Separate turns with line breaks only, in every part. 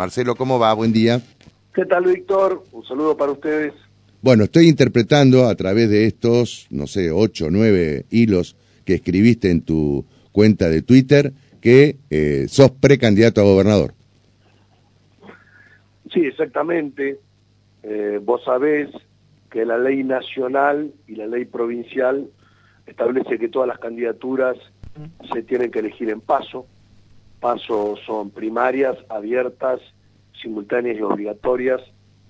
Marcelo, ¿cómo va? Buen día.
¿Qué tal, Víctor? Un saludo para ustedes.
Bueno, estoy interpretando a través de estos, no sé, ocho o nueve hilos que escribiste en tu cuenta de Twitter que eh, sos precandidato a gobernador.
Sí, exactamente. Eh, vos sabés que la ley nacional y la ley provincial establece que todas las candidaturas se tienen que elegir en paso. Paso son primarias, abiertas, simultáneas y obligatorias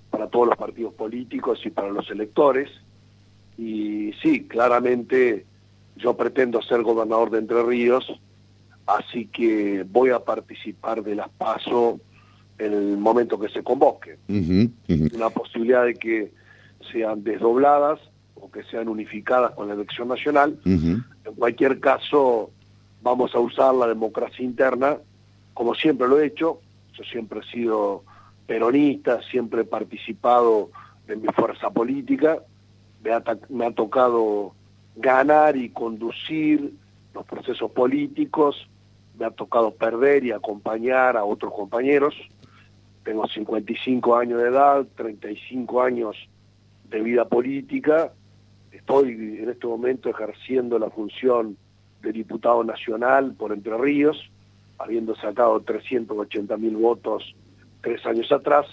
para todos los partidos políticos y para los electores. Y sí, claramente yo pretendo ser gobernador de Entre Ríos, así que voy a participar de las PASO en el momento que se convoque. Una posibilidad de que sean desdobladas o que sean unificadas con la elección nacional. En cualquier caso, vamos a usar la democracia interna, como siempre lo he hecho. Yo siempre he sido peronista, siempre he participado de mi fuerza política. Me ha, me ha tocado ganar y conducir los procesos políticos, me ha tocado perder y acompañar a otros compañeros. Tengo 55 años de edad, 35 años de vida política. Estoy en este momento ejerciendo la función de diputado nacional por Entre Ríos, habiendo sacado 380 mil votos tres años atrás,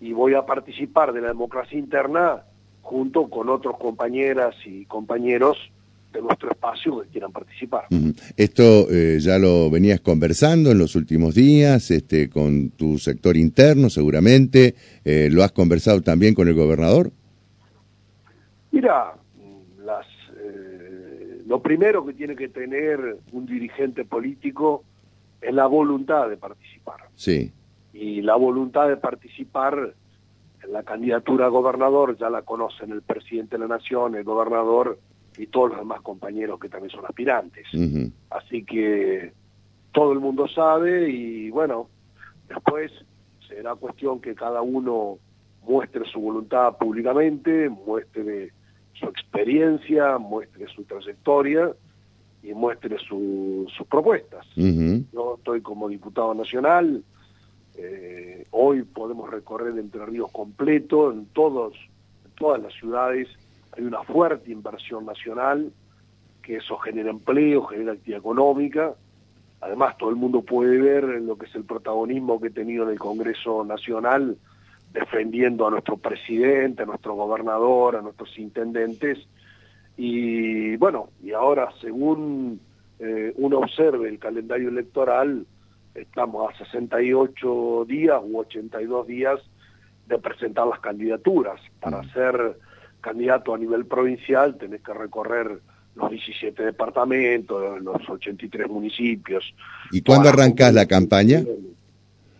y voy a participar de la democracia interna junto con otros compañeras y compañeros de nuestro espacio que quieran participar.
Esto eh, ya lo venías conversando en los últimos días este, con tu sector interno, seguramente. Eh, ¿Lo has conversado también con el gobernador?
Mira, lo primero que tiene que tener un dirigente político es la voluntad de participar.
Sí.
Y la voluntad de participar en la candidatura a gobernador ya la conocen el presidente de la nación, el gobernador y todos los demás compañeros que también son aspirantes. Así que todo el mundo sabe y bueno, después será cuestión que cada uno muestre su voluntad públicamente, muestre su experiencia, muestre su trayectoria y muestre sus propuestas. Yo estoy como diputado nacional, eh, hoy podemos recorrer Entre Ríos completo, en, todos, en todas las ciudades hay una fuerte inversión nacional, que eso genera empleo, genera actividad económica. Además, todo el mundo puede ver lo que es el protagonismo que he tenido en el Congreso Nacional, defendiendo a nuestro presidente, a nuestro gobernador, a nuestros intendentes. Y bueno, y ahora según eh, uno observe el calendario electoral, estamos a 68 días u 82 días de presentar las candidaturas. Para mm. ser candidato a nivel provincial tenés que recorrer los 17 departamentos, los 83 municipios.
¿Y cuándo arrancas la campaña?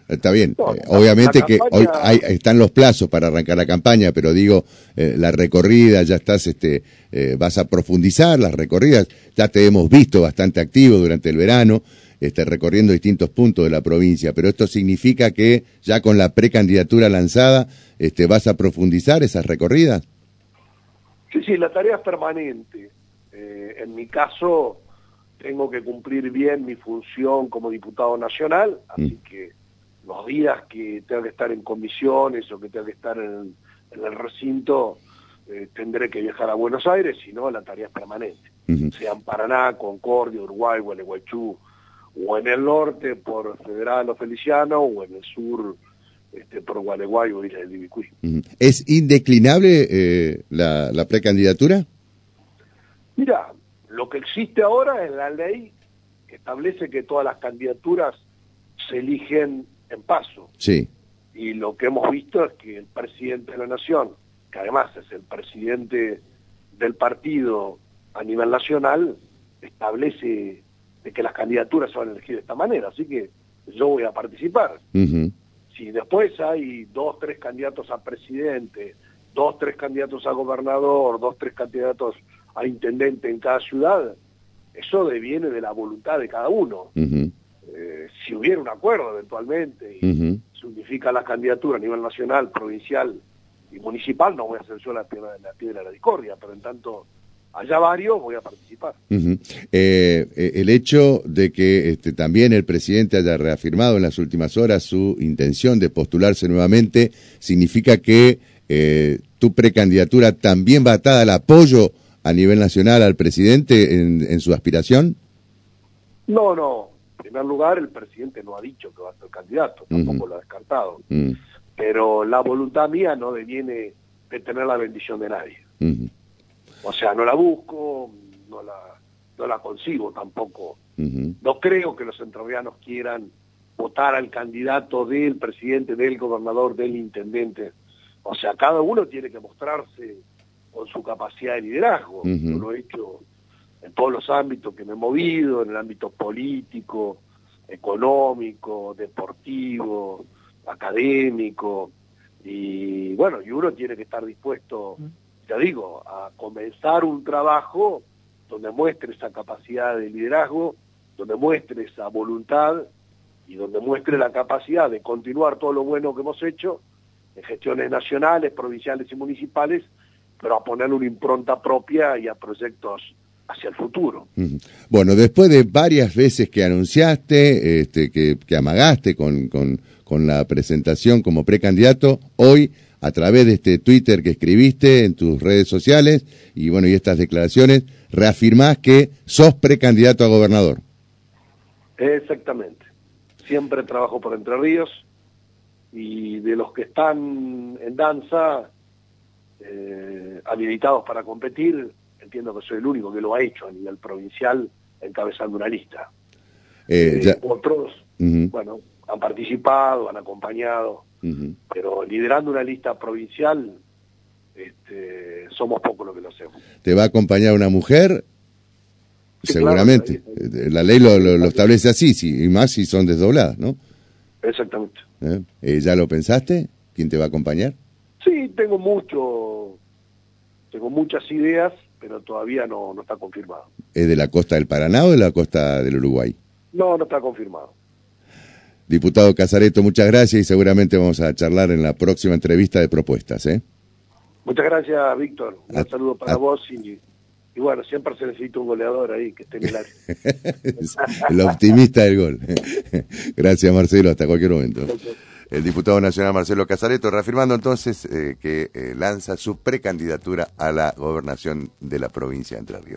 Está bien, eh, obviamente que hoy hay, están los plazos para arrancar la campaña, pero digo, eh, la recorrida, ya estás, este, eh, vas a profundizar las recorridas, ya te hemos visto bastante activo durante el verano, este, recorriendo distintos puntos de la provincia, pero esto significa que ya con la precandidatura lanzada, este, vas a profundizar esas recorridas.
Sí, sí, la tarea es permanente. en mi caso, tengo que cumplir bien mi función como diputado nacional, así mm. que los días que tenga que estar en comisiones o que tenga que estar en, el recinto, eh, tendré que viajar a Buenos Aires, si no, la tarea es permanente. Sea en Paraná, Concordia, Uruguay, Gualeguaychú, o en el norte por Federal o Feliciano, o en el sur este, por Gualeguay o Isla del Ibicuí.
¿Es indeclinable eh, la, la precandidatura?
Mira, lo que existe ahora es la ley que establece que todas las candidaturas se eligen en paso.
Sí.
Y lo que hemos visto es que el presidente de la Nación, que además es el presidente del partido a nivel nacional, establece de que las candidaturas se van a elegir de esta manera. Así que yo voy a participar. Si después hay dos, tres candidatos a presidente, dos, tres candidatos a gobernador, dos, tres candidatos a intendente en cada ciudad, eso deviene de la voluntad de cada uno. Eh, si hubiera un acuerdo eventualmente y se unifica la candidatura a nivel nacional, provincial y municipal, no voy a ser yo la piedra, la piedra de la discordia, pero en tanto haya varios, voy a participar.
Eh, eh, el hecho de que este, también el presidente haya reafirmado en las últimas horas su intención de postularse nuevamente, significa que eh, tu precandidatura también va atada al apoyo a nivel nacional al presidente en, su aspiración.
No, no. En primer lugar, el presidente no ha dicho que va a ser candidato, tampoco lo ha descartado. Pero la voluntad mía no deviene de tener la bendición de nadie. O sea, no la busco, no la, no la consigo tampoco. No creo que los entrerrianos quieran votar al candidato del presidente, del gobernador, del intendente. O sea, cada uno tiene que mostrarse con su capacidad de liderazgo. Yo lo he hecho en todos los ámbitos que me he movido, en el ámbito político, económico, deportivo, académico. Y bueno, y uno tiene que estar dispuesto ya digo, a comenzar un trabajo donde muestre esa capacidad de liderazgo, donde muestre esa voluntad y donde muestre la capacidad de continuar todo lo bueno que hemos hecho en gestiones nacionales, provinciales y municipales, pero a poner una impronta propia y a proyectos hacia el futuro.
Bueno, después de varias veces que anunciaste, este, que, que amagaste con, con, con la presentación como precandidato, hoy a través de este Twitter que escribiste en tus redes sociales y bueno, y estas declaraciones, reafirmás que sos precandidato a gobernador.
Exactamente. Siempre trabajo por Entre Ríos y de los que están en danza eh, habilitados para competir, entiendo que soy el único que lo ha hecho a nivel provincial encabezando una lista. Eh, eh, otros, bueno, han participado, han acompañado, pero liderando una lista provincial, este, somos pocos los que lo hacemos.
¿Te va a acompañar una mujer? Seguramente. La ley lo, establece así, y más si son desdobladas, ¿no?
Exactamente.
¿Eh? ¿Eh? ¿Ya lo pensaste? ¿Quién te va a acompañar?
Sí, tengo mucho, tengo muchas ideas, pero todavía no, no está confirmado.
¿Es de la costa del Paraná o de la costa del Uruguay?
No, no está confirmado.
Diputado Casareto, muchas gracias y seguramente vamos a charlar en la próxima entrevista de propuestas. ¿eh?
Muchas gracias, Víctor. Un saludo para vos y, bueno, siempre se necesita un goleador ahí que esté en el área.
el optimista del gol. gracias, Marcelo. Hasta cualquier momento. El diputado nacional Marcelo Casareto reafirmando entonces eh, que eh, lanza su precandidatura a la gobernación de la provincia de Entre Ríos.